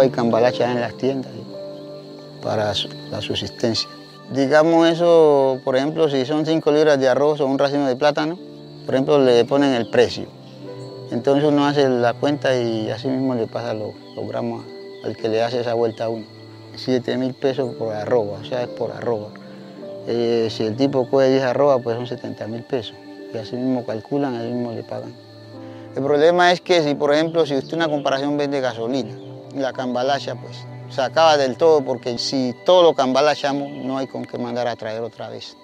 Hay cambalacha en las tiendas para la subsistencia. Digamos eso, por ejemplo, si son 5 libras de arroz o un racimo de plátano, por ejemplo, le ponen el precio. Entonces uno hace la cuenta y así mismo le pasa los, gramos al que le hace esa vuelta a uno. 7 mil pesos por arroba, o sea, es por arroba. Eh, si el tipo coge 10 arrobas, pues son 70 mil pesos. Y así mismo calculan, así mismo le pagan. El problema es que si, por ejemplo, si usted una comparación vende gasolina, la cambalacha pues se acaba del todo porque si todo lo cambalachamos no hay con qué mandar a traer otra vez.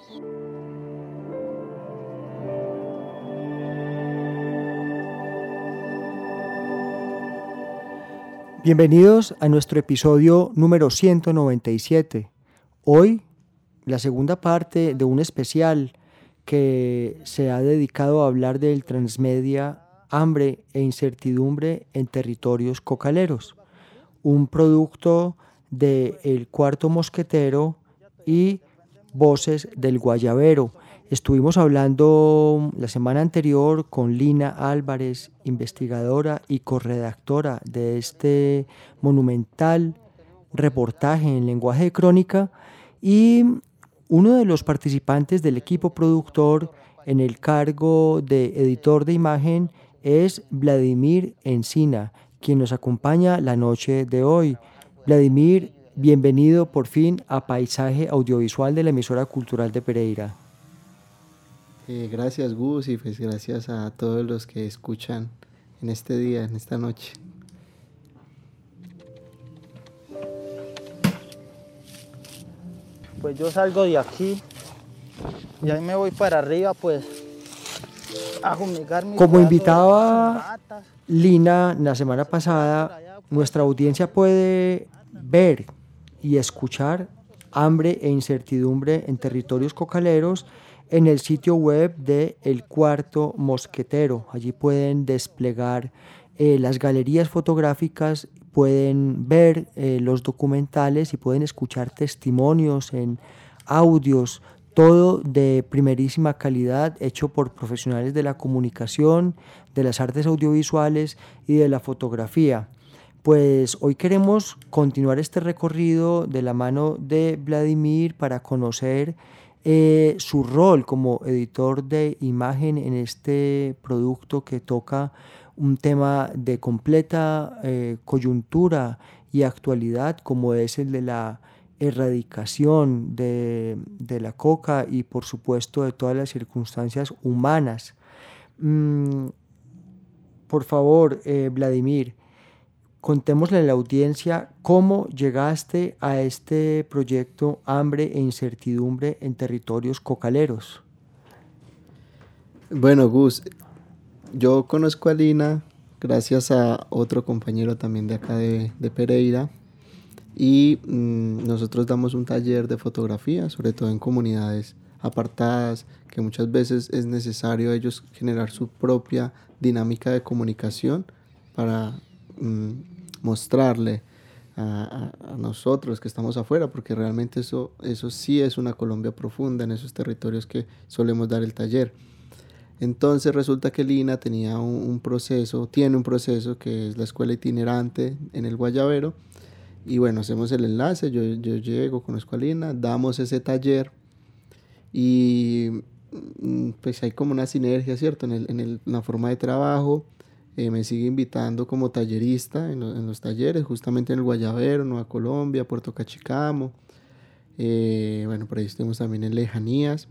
Bienvenidos a nuestro episodio número 197. Hoy, la segunda parte de un especial que se ha dedicado a hablar del transmedia hambre e incertidumbre en territorios cocaleros, un producto de El Cuarto Mosquetero y Voces del Guayabero. Estuvimos hablando la semana anterior con Lina Álvarez, investigadora y corredactora de este monumental reportaje en lenguaje de crónica y uno de los participantes del equipo productor en el cargo de editor de imagen es Vladimir Encina, quien nos acompaña la noche de hoy. Vladimir, bienvenido por fin a Paisaje Audiovisual de la emisora cultural de Pereira. Eh, gracias Gus y pues gracias a todos los que escuchan en este día, en esta noche. Pues yo salgo de aquí y ahí me voy para arriba, pues a fumigar mis Como de invitaba matas. Lina la semana pasada, nuestra audiencia puede ver y escuchar hambre e incertidumbre en territorios cocaleros en el sitio web de El Cuarto Mosquetero. Allí pueden desplegar eh, las galerías fotográficas, pueden ver eh, los documentales y pueden escuchar testimonios en audios, todo de primerísima calidad, hecho por profesionales de la comunicación, de las artes audiovisuales y de la fotografía. Pues hoy queremos continuar este recorrido de la mano de Vladimir para conocer eh, su rol como editor de imagen en este producto que toca un tema de completa eh, coyuntura y actualidad como es el de la erradicación de, de la coca y por supuesto de todas las circunstancias humanas. Mm, por favor, eh, Vladimir, contémosle a la audiencia cómo llegaste a este proyecto Hambre e Incertidumbre en Territorios Cocaleros. Bueno Gus, yo conozco a Lina gracias a otro compañero también de acá de, de Pereira y mm, nosotros damos un taller de fotografía, sobre todo en comunidades apartadas, que muchas veces es necesario ellos generar su propia dinámica de comunicación para mm, mostrarle a- a nosotros que estamos afuera, porque realmente eso, eso sí es una Colombia profunda en esos territorios que solemos dar el taller. Entonces resulta que Lina tenía un, un proceso, tiene un proceso que es la escuela itinerante en el Guayabero. Y bueno, hacemos el enlace, yo, yo llego, conozco a Lina, damos ese taller y mm, pues hay como una sinergia, ¿cierto? En, el, en, el, la forma de trabajo. Eh, me sigue invitando como tallerista en, en, los talleres, justamente en el Guayabero, Nueva Colombia, Puerto Cachicamo. Eh, bueno, por ahí estuvimos también en Lejanías,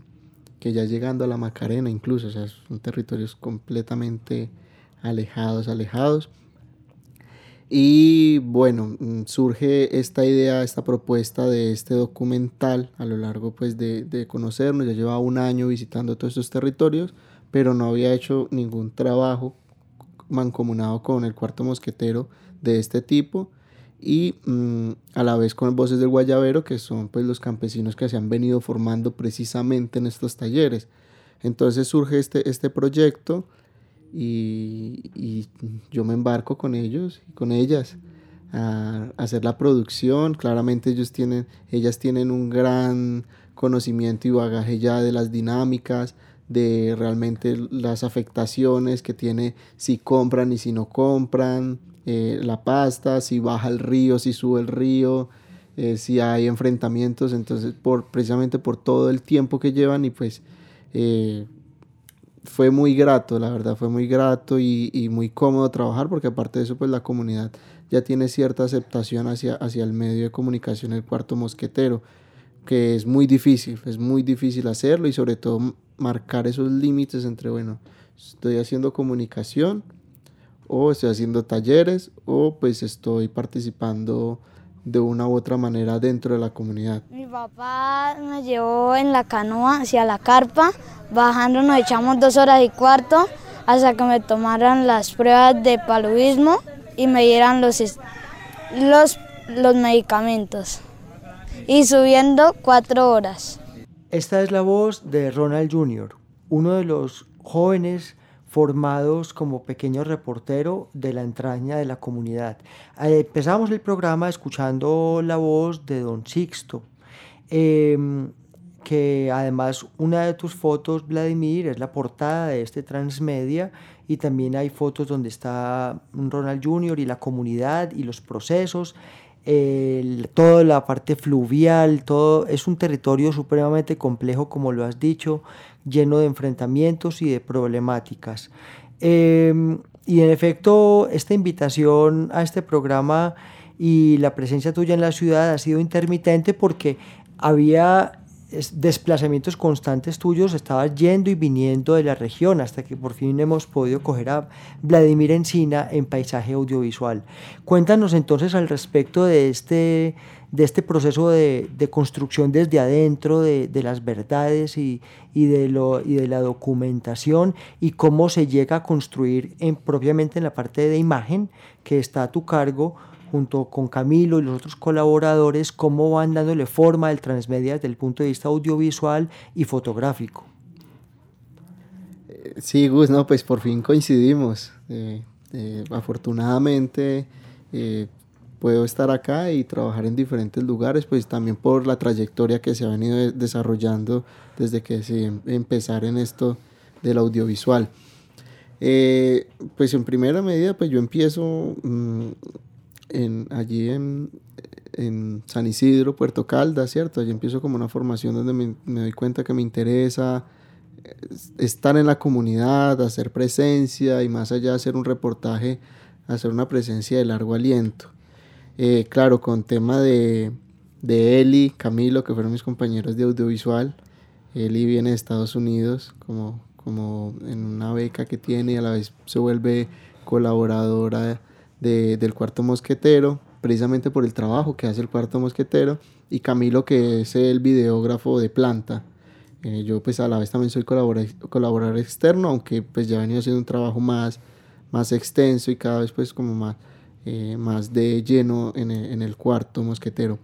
que ya llegando a la Macarena incluso, o sea, son territorios completamente alejados, alejados. Y bueno, mm, surge esta idea, esta propuesta de este documental a lo largo pues de, de conocernos. Ya llevaba un año visitando todos estos territorios, pero no había hecho ningún trabajo mancomunado con el cuarto mosquetero de este tipo y mmm, a la vez con voces del guayabero que son pues los campesinos que se han venido formando precisamente en estos talleres entonces surge este, este proyecto y, y, yo me embarco con ellos y con ellas a, hacer la producción. Claramente ellos tienen, ellas tienen un gran conocimiento y bagaje ya de las dinámicas, de realmente las afectaciones que tiene si compran y si no compran, eh, la pasta, si baja el río, si sube el río, eh, si hay enfrentamientos, entonces por, precisamente por todo el tiempo que llevan y pues eh, fue muy grato, la verdad, fue muy grato y, y, muy cómodo trabajar porque aparte de eso, pues la comunidad ya tiene cierta aceptación hacia, hacia el medio de comunicación, el cuarto mosquetero, que es muy difícil, es muy difícil hacerlo y sobre todo marcar esos límites entre, bueno, estoy haciendo comunicación o estoy haciendo talleres o pues estoy participando de una u otra manera dentro de la comunidad. Mi papá me llevó en la canoa hacia la carpa, bajando nos echamos dos horas y cuarto hasta que me tomaran las pruebas de paludismo y me dieran los, los, los medicamentos. Y subiendo cuatro horas. Esta es la voz de Ronald Jr., uno de los jóvenes formados como pequeño reportero de la entraña de la comunidad. Eh, empezamos el programa escuchando la voz de don Sixto, eh, que además una de tus fotos, Vladimir, es la portada de este transmedia y también hay fotos donde está Ronald Jr. y la comunidad y los procesos. El, toda la parte fluvial, todo es un territorio supremamente complejo, como lo has dicho, lleno de enfrentamientos y de problemáticas. Eh, y en efecto, esta invitación a este programa y la presencia tuya en la ciudad ha sido intermitente porque había desplazamientos constantes tuyos, estabas yendo y viniendo de la región hasta que por fin hemos podido coger a Vladimir Encina en paisaje audiovisual. Cuéntanos entonces al respecto de este, de este proceso de, de construcción desde adentro de, de las verdades y, y, de lo, y de la documentación y cómo se llega a construir en, propiamente en la parte de imagen que está a tu cargo junto con Camilo y los otros colaboradores, cómo van dándole forma al transmedia desde el punto de vista audiovisual y fotográfico. Sí, Gus, no, pues por fin coincidimos. Eh, eh, afortunadamente eh, puedo estar acá y trabajar en diferentes lugares, pues también por la trayectoria que se ha venido desarrollando desde que decidí empezar en esto del audiovisual. Eh, pues en primera medida, pues yo empiezo mmm, en, allí en, en, San Isidro, Puerto Caldas, ¿cierto? Allí empiezo como una formación donde me, me, doy cuenta que me interesa estar en la comunidad, hacer presencia y más allá hacer un reportaje, hacer una presencia de largo aliento. Eh, claro, con tema de, de Eli, Camilo, que fueron mis compañeros de audiovisual. Eli viene de Estados Unidos como, como en una beca que tiene y a la vez se vuelve colaboradora de, del cuarto mosquetero, precisamente por el trabajo que hace el cuarto mosquetero, y Camilo que es el videógrafo de planta. Eh, yo pues a la vez también soy colaborador, externo, aunque pues ya he venido haciendo un trabajo más, más extenso y cada vez pues como más, eh, más de lleno en el, cuarto mosquetero.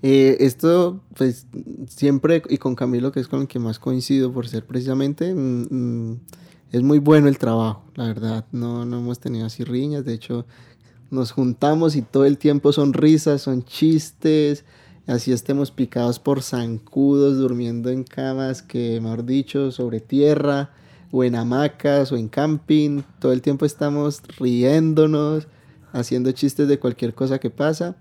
Eh, esto, pues siempre, y con Camilo, que es con el que más coincido por ser precisamente, mmm, es muy bueno el trabajo, la verdad. No, no hemos tenido así riñas, de hecho, nos juntamos y todo el tiempo son risas, son chistes, así estemos picados por zancudos, durmiendo en camas que, mejor dicho, sobre tierra, o en hamacas, o en camping, todo el tiempo estamos riéndonos, haciendo chistes de cualquier cosa que pasa.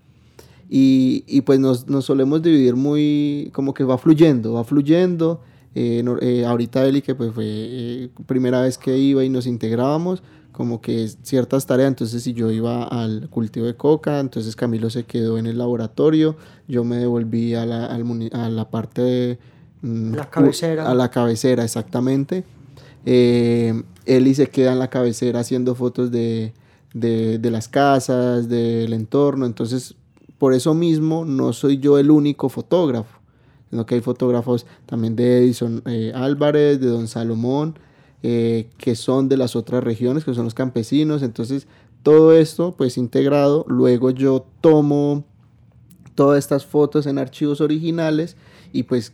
Y, y pues nos, nos, solemos dividir muy, como que va fluyendo, va fluyendo. Eh, eh, ahorita Eli, que pues fue eh, primera vez que iba y nos integrábamos, como que ciertas tareas, entonces si yo iba al cultivo de coca, entonces Camilo se quedó en el laboratorio, yo me devolví a la, al a la parte de... mm, La cabecera. A la cabecera, exactamente. Eh, Eli se queda en la cabecera haciendo fotos de, de, de las casas, del entorno. Entonces, por eso mismo, no soy yo el único fotógrafo, sino que hay fotógrafos también de Edison eh, Álvarez, de Don Salomón, eh, que son de las otras regiones, que son los campesinos. Entonces, todo esto, pues integrado, luego yo tomo todas estas fotos en archivos originales y pues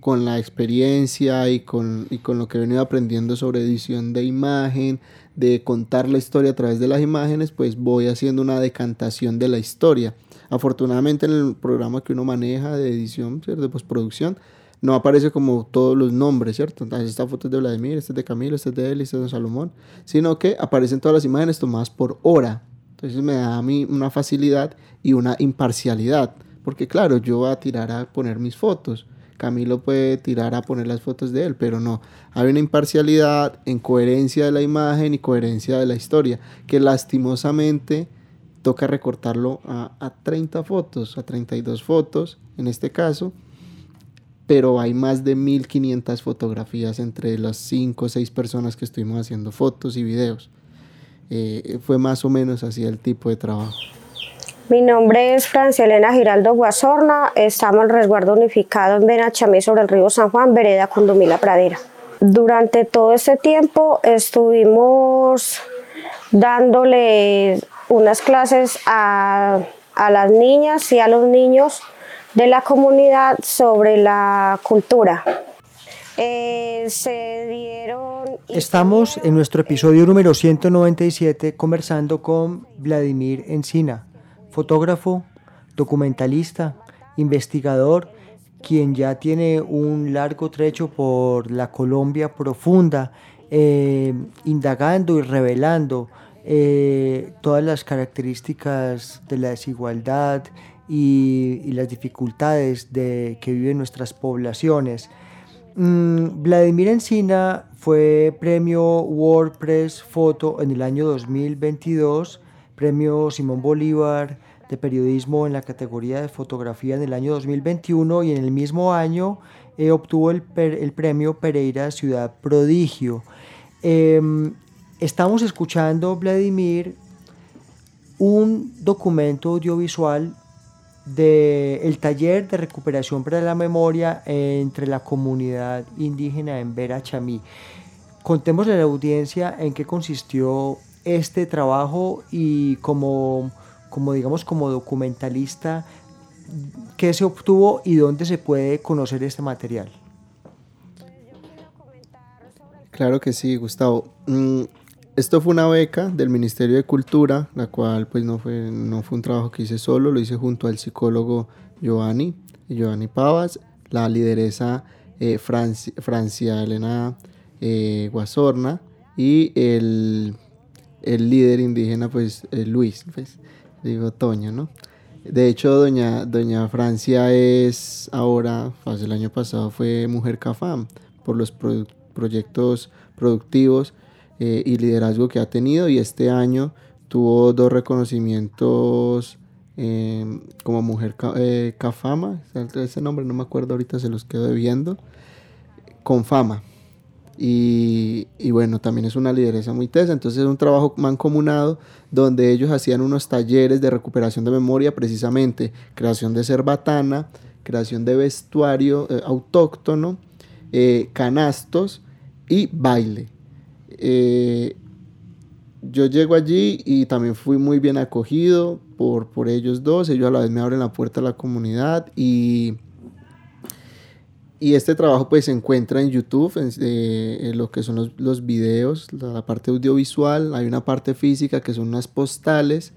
con la experiencia y con, y con lo que he venido aprendiendo sobre edición de imagen, de contar la historia a través de las imágenes, pues voy haciendo una decantación de la historia. Afortunadamente en el programa que uno maneja de edición, ¿cierto? de postproducción, no aparece como todos los nombres, ¿cierto? Entonces, esta foto es de Vladimir, esta es de Camilo, esta es de él, esta es de Salomón, sino que aparecen todas las imágenes tomadas por hora. Entonces me da a mí una facilidad y una imparcialidad, porque claro, yo voy a tirar a poner mis fotos, Camilo puede tirar a poner las fotos de él, pero no, hay una imparcialidad en coherencia de la imagen y coherencia de la historia, que lastimosamente toca recortarlo a, a 30 fotos, a 32 fotos en este caso, pero hay más de 1500 fotografías entre las 5 o 6 personas que estuvimos haciendo fotos y videos. Eh, fue más o menos así el tipo de trabajo. Mi nombre es Francia Elena Giraldo Guasorna, estamos en resguardo unificado en Benachamé sobre el río San Juan, vereda Cundumila Pradera. Durante todo este tiempo estuvimos dándole unas clases a, las niñas y a los niños de la comunidad sobre la cultura. Eh, se dieron... Estamos en nuestro episodio número 197 conversando con Vladimir Encina, fotógrafo, documentalista, investigador, quien ya tiene un largo trecho por la Colombia profunda, eh, indagando y revelando eh, todas las características de la desigualdad y, las dificultades de, que viven nuestras poblaciones. Mm, Vladimir Encina fue premio WordPress Foto en el año 2022, premio Simón Bolívar de periodismo en la categoría de fotografía en el año 2021 y en el mismo año eh, obtuvo el, el premio Pereira Ciudad Prodigio. Em, estamos escuchando, Vladimir, un documento audiovisual del taller de recuperación para la memoria entre la comunidad indígena en Vera Chamí. Contémosle a la audiencia en qué consistió este trabajo y como, como digamos como documentalista qué se obtuvo y dónde se puede conocer este material. Claro que sí, Gustavo. Mm, esto fue una beca del Ministerio de Cultura, la cual pues no fue, no fue un trabajo que hice solo, lo hice junto al psicólogo Giovanni, Giovanni Pavas, la lideresa eh, Franci- Francia Elena eh, Guasorna y el, el líder indígena pues eh, Luis, pues digo Toño, ¿no? De hecho, doña, doña Francia es ahora, pues, el año pasado fue Mujer Cafam por los produ- proyectos productivos eh, y liderazgo que ha tenido y este año tuvo dos reconocimientos eh, como Mujer eh, Cafama, ese nombre no me acuerdo ahorita, se los quedo debiendo, con fama. Y, bueno, también es una lideresa muy tesa, entonces es un trabajo mancomunado donde ellos hacían unos talleres de recuperación de memoria, precisamente creación de cerbatana, creación de vestuario eh, autóctono, eh, canastos y baile. Eh, yo llego allí y también fui muy bien acogido por, por ellos dos, ellos a la vez me abren la puerta a la comunidad y y este trabajo pues se encuentra en YouTube, en, eh, en lo que son los, los videos, la, la parte audiovisual, hay una parte física que son unas postales,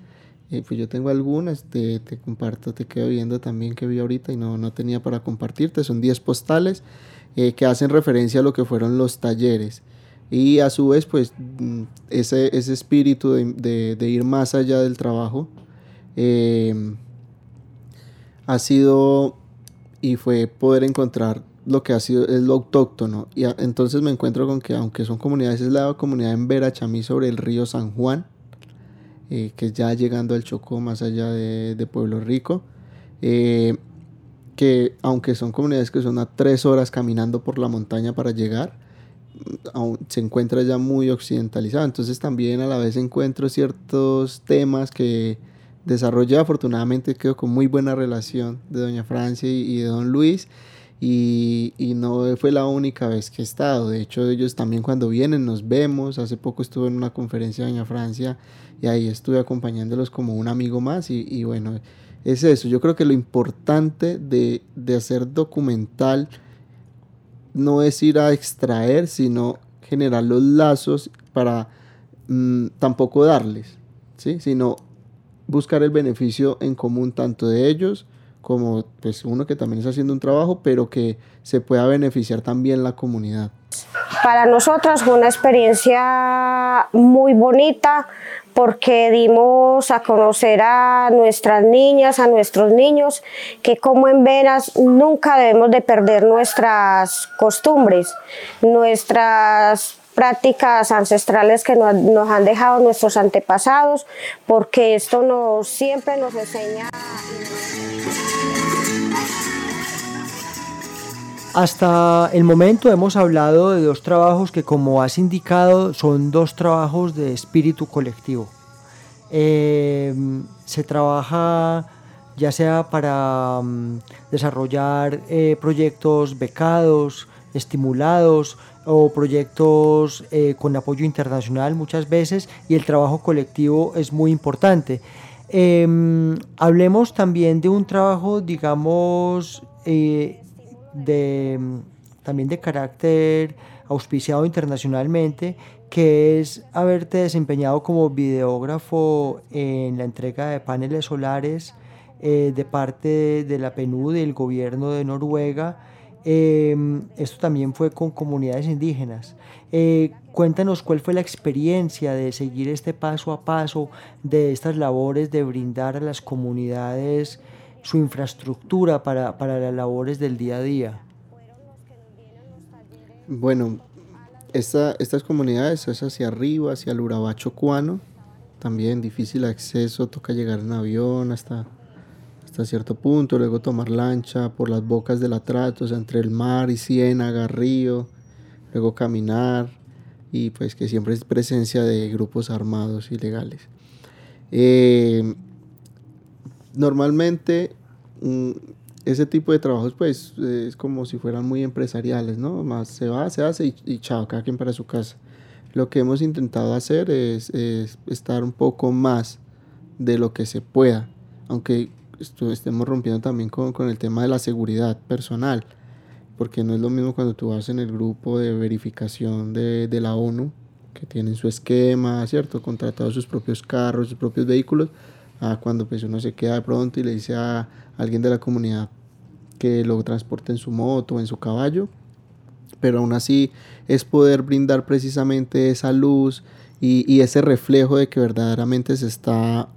eh, pues yo tengo algunas, te, te comparto, te quedo viendo también que vi ahorita y no, no tenía para compartirte, son 10 postales eh, que hacen referencia a lo que fueron los talleres. Y a su vez pues mm, ese, ese espíritu de, de- de ir más allá del trabajo eh, ha sido y fue poder encontrar lo que ha sido, es lo autóctono. Y entonces me encuentro con que aunque son comunidades, es la comunidad en Vera Chamí sobre el río San Juan, eh, que ya llegando al Chocó, más allá de, Pueblo Rico, eh, que aunque son comunidades que son a tres horas caminando por la montaña para llegar, aún se encuentra ya muy occidentalizado. Entonces también a la vez encuentro ciertos temas que desarrollé. Afortunadamente quedo con muy buena relación de Doña Francia y de Don Luis y, y, no fue la única vez que he estado. De hecho, ellos también cuando vienen nos vemos. Hace poco estuve en una conferencia Doña Francia y ahí estuve acompañándolos como un amigo más. Y, y bueno, es eso. Yo creo que lo importante de, de, hacer documental no es ir a extraer, sino generar los lazos para mm, tampoco darles, ¿sí? sino buscar el beneficio en común tanto de ellos como pues uno que también está haciendo un trabajo, pero que se pueda beneficiar también la comunidad. Para nosotros fue una experiencia muy bonita porque dimos a conocer a nuestras niñas, a nuestros niños, que como en Venas nunca debemos de perder nuestras costumbres, nuestras prácticas ancestrales que nos, nos han dejado nuestros antepasados, porque esto nos, siempre nos enseña... Hasta el momento hemos hablado de dos trabajos que como has indicado son dos trabajos de espíritu colectivo. Eh, se trabaja ya sea para mm, desarrollar eh, proyectos becados, estimulados o proyectos eh, con apoyo internacional muchas veces y el trabajo colectivo es muy importante. Em, hablemos también de un trabajo, digamos, también de carácter auspiciado internacionalmente, que es haberte desempeñado como videógrafo en la entrega de paneles solares eh, de parte de la PNUD y del gobierno de Noruega. Em, esto también fue con comunidades indígenas. Eh, cuéntanos cuál fue la experiencia de seguir este paso a paso de estas labores de brindar a las comunidades su infraestructura para, para las labores del día a día? Bueno, esta, estas comunidades es hacia arriba, hacia el Urabacho Cuano, también difícil acceso, toca llegar en avión hasta, hasta cierto punto, luego tomar lancha por las bocas del atrato, o entre el mar y Ciénaga, río, luego caminar y pues que siempre es presencia de grupos armados ilegales. Eh, normalmente mm, ese tipo de trabajos pues es como si fueran muy empresariales, ¿no? Más se va, se hace y, chao, cada quien para su casa. Lo que hemos intentado hacer es, estar un poco más de lo que se pueda, aunque estemos rompiendo también con, el tema de la seguridad personal, porque no es lo mismo cuando tú vas en el grupo de verificación de, de la ONU, que tienen su esquema, ¿cierto? Contratados sus propios carros, sus propios vehículos, cuando pues uno se queda de pronto y le dice a alguien de la comunidad que lo transporte en su moto o en su caballo, pero aún así es poder brindar precisamente esa luz y, ese reflejo de que verdaderamente se está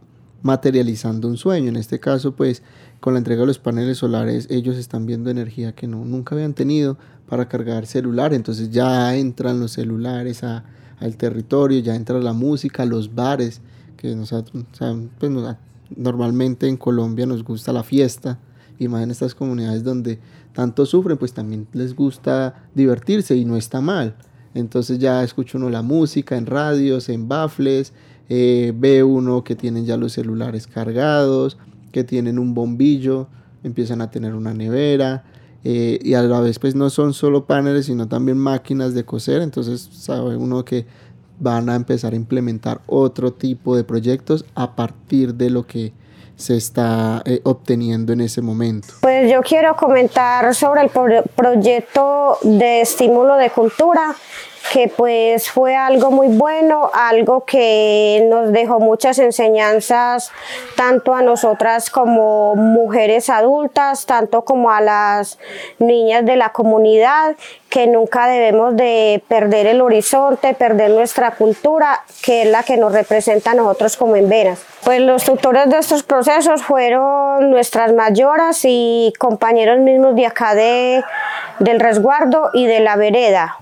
materializando un sueño. En este caso, pues con la entrega de los paneles solares, ellos están viendo energía que no, nunca habían tenido para cargar celular, entonces ya entran los celulares a, al territorio, ya entra la música, los bares, que nosotros, pues, normalmente en Colombia nos gusta la fiesta, y más en estas comunidades donde tanto sufren, pues también les gusta divertirse y no está mal. Entonces ya escucha uno la música en radios, en bafles, eh, ve uno que tienen ya los celulares cargados, que tienen un bombillo, empiezan a tener una nevera, eh, y a la vez pues no son solo paneles, sino también máquinas de coser, entonces sabe uno que van a empezar a implementar otro tipo de proyectos a partir de lo que se está eh, obteniendo en ese momento? Pues yo quiero comentar sobre el proyecto de estímulo de cultura que pues fue algo muy bueno, algo que nos dejó muchas enseñanzas tanto a nosotras como mujeres adultas, tanto como a las niñas de la comunidad, que nunca debemos de perder el horizonte, perder nuestra cultura, que es la que nos representa a nosotros como en Venas. Pues los tutores de estos procesos fueron nuestras mayoras y compañeros mismos de acá de, del resguardo y de la vereda.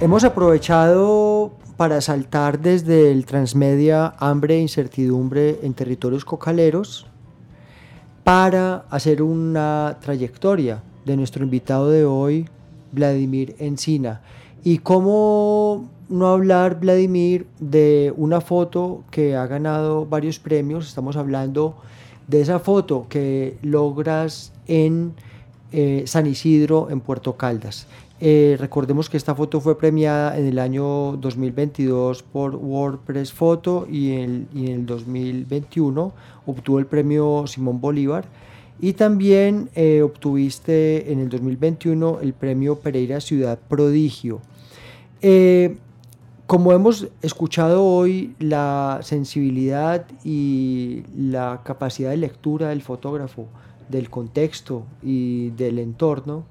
Hemos aprovechado para saltar desde el transmedia hambre e incertidumbre en territorios cocaleros para hacer una trayectoria de nuestro invitado de hoy, Vladimir Encina. Y cómo no hablar, Vladimir, de una foto que ha ganado varios premios. Estamos hablando de esa foto que logras en eh, San Isidro, en Puerto Caldas. Eh, recordemos que esta foto fue premiada en el año 2022 por WordPress Photo y en, el 2021 obtuvo el premio Simón Bolívar. Y también eh, obtuviste en el 2021 el premio Pereira Ciudad Prodigio. Eh, como hemos escuchado hoy, la sensibilidad y la capacidad de lectura del fotógrafo, del contexto y del entorno,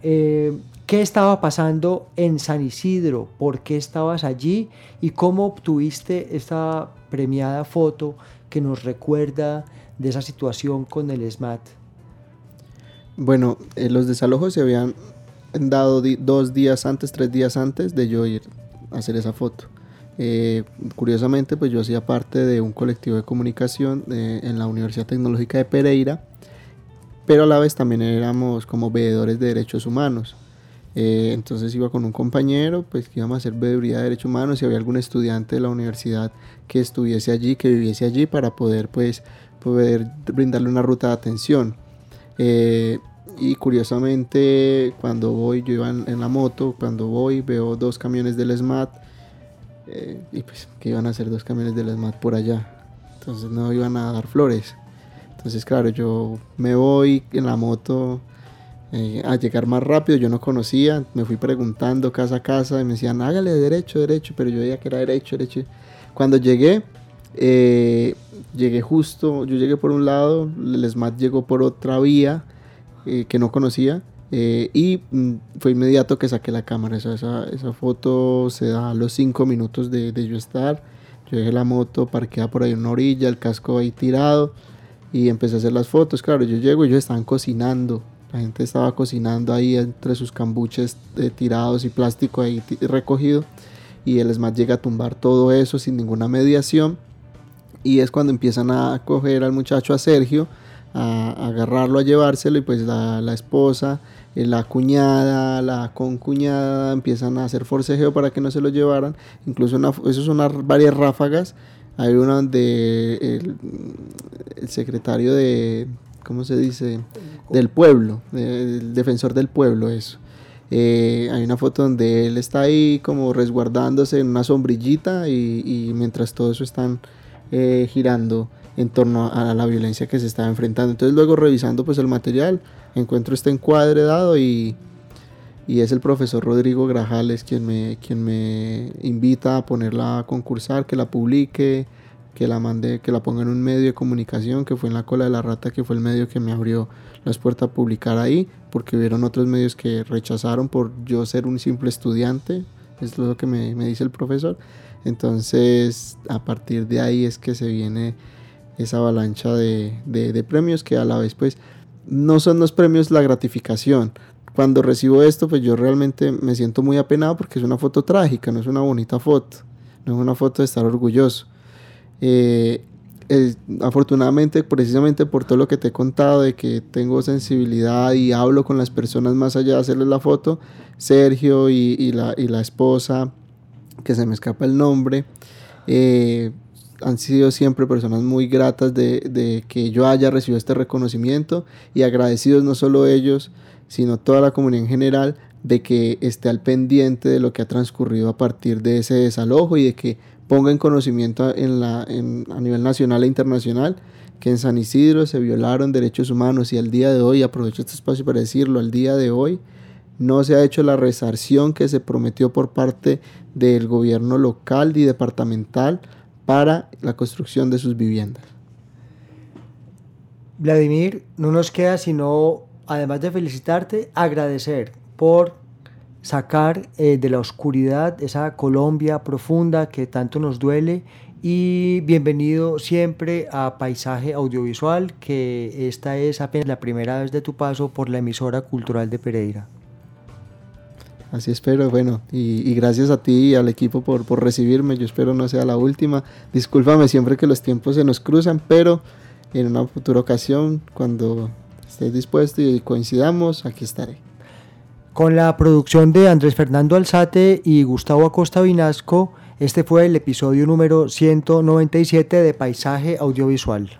¿Qué estaba pasando en San Isidro? ¿Por qué estabas allí? ¿Y cómo obtuviste esta premiada foto que nos recuerda de esa situación con el SMAT? Bueno, eh, los desalojos se habían dado dos días antes, tres días antes de yo ir a hacer esa foto. Eh, curiosamente, pues yo hacía parte de un colectivo de comunicación eh, en la Universidad Tecnológica de Pereira, pero a la vez también éramos como veedores de derechos humanos. Eh, entonces iba con un compañero, pues que íbamos a hacer veeduría de derechos humanos y había algún estudiante de la universidad que estuviese allí, que viviese allí para poder, pues, poder brindarle una ruta de atención. Eh, y curiosamente, cuando voy, yo iba en, la moto, cuando voy veo dos camiones del SMAT eh, y pues que iban a hacer dos camiones del SMAT por allá. Entonces no iban a dar flores. Entonces, claro, yo me voy en la moto eh, a llegar más rápido. Yo no conocía, me fui preguntando casa a casa y me decían, hágale derecho, derecho, pero yo veía que era derecho, derecho. Cuando llegué, eh, llegué justo, yo llegué por un lado, el SMAT llegó por otra vía eh, que no conocía. y mm, fue inmediato que saqué la cámara. Esa, esa, foto se da a los cinco minutos de, de yo estar. Yo dejé la moto parqueada por ahí en una orilla, el casco ahí tirado y empecé a hacer las fotos. Claro, yo llego y ellos estaban cocinando la gente estaba cocinando ahí entre sus cambuches eh, tirados y plástico ahí recogido. Y el SMAT llega a tumbar todo eso sin ninguna mediación. Y es cuando empiezan a coger al muchacho, a Sergio, a, agarrarlo, a llevárselo. Y pues la, esposa, eh, la cuñada, la concuñada empiezan a hacer forcejeo para que no se lo llevaran. Incluso eso son varias ráfagas. Hay una donde el secretario de, ¿cómo se dice? Del pueblo, del defensor del pueblo, eso. Eh, hay una foto donde él está ahí como resguardándose en una sombrillita y, mientras todo eso están eh, girando en torno a, la violencia que se está enfrentando. Entonces luego revisando pues el material encuentro este encuadre dado y, y es el profesor Rodrigo Grajales quien me, quien me invita a ponerla a concursar, que la publique, que la mandé, que la ponga en un medio de comunicación, que fue en la cola de la rata, que fue el medio que me abrió las puertas a publicar ahí, porque hubieron otros medios que rechazaron por yo ser un simple estudiante, es lo que me, dice el profesor. Entonces, a partir de ahí es que se viene esa avalancha de, de, premios que a la vez, pues, no son los premios la gratificación. Cuando recibo esto, pues yo realmente me siento muy apenado porque es una foto trágica, no es una bonita foto, no es una foto de estar orgulloso. Eh, afortunadamente, precisamente por todo lo que te he contado, de que tengo sensibilidad y hablo con las personas más allá de hacerles la foto, Sergio y, la, esposa, que se me escapa el nombre, eh, han sido siempre personas muy gratas de, que yo haya recibido este reconocimiento y agradecidos no solo ellos, sino toda la comunidad en general de que esté al pendiente de lo que ha transcurrido a partir de ese desalojo y de que ponga en conocimiento en la, a nivel nacional e internacional que en San Isidro se violaron derechos humanos y al día de hoy, aprovecho este espacio para decirlo, al día de hoy no se ha hecho la resarción que se prometió por parte del gobierno local y departamental para la construcción de sus viviendas. Vladimir, no nos queda sino, además de felicitarte, agradecer por sacar eh, de la oscuridad esa Colombia profunda que tanto nos duele y bienvenido siempre a Paisaje Audiovisual, que esta es apenas la primera vez de tu paso por la emisora cultural de Pereira. Así espero, bueno, y, gracias a ti y al equipo por, por recibirme, yo espero no sea la última. Discúlpame siempre que los tiempos se nos cruzan, pero en una futura ocasión, cuando estés dispuesto y coincidamos, aquí estaré. Con la producción de Andrés Fernando Alzate y Gustavo Acosta Vinasco, este fue el episodio número 197 de Paisaje Audiovisual.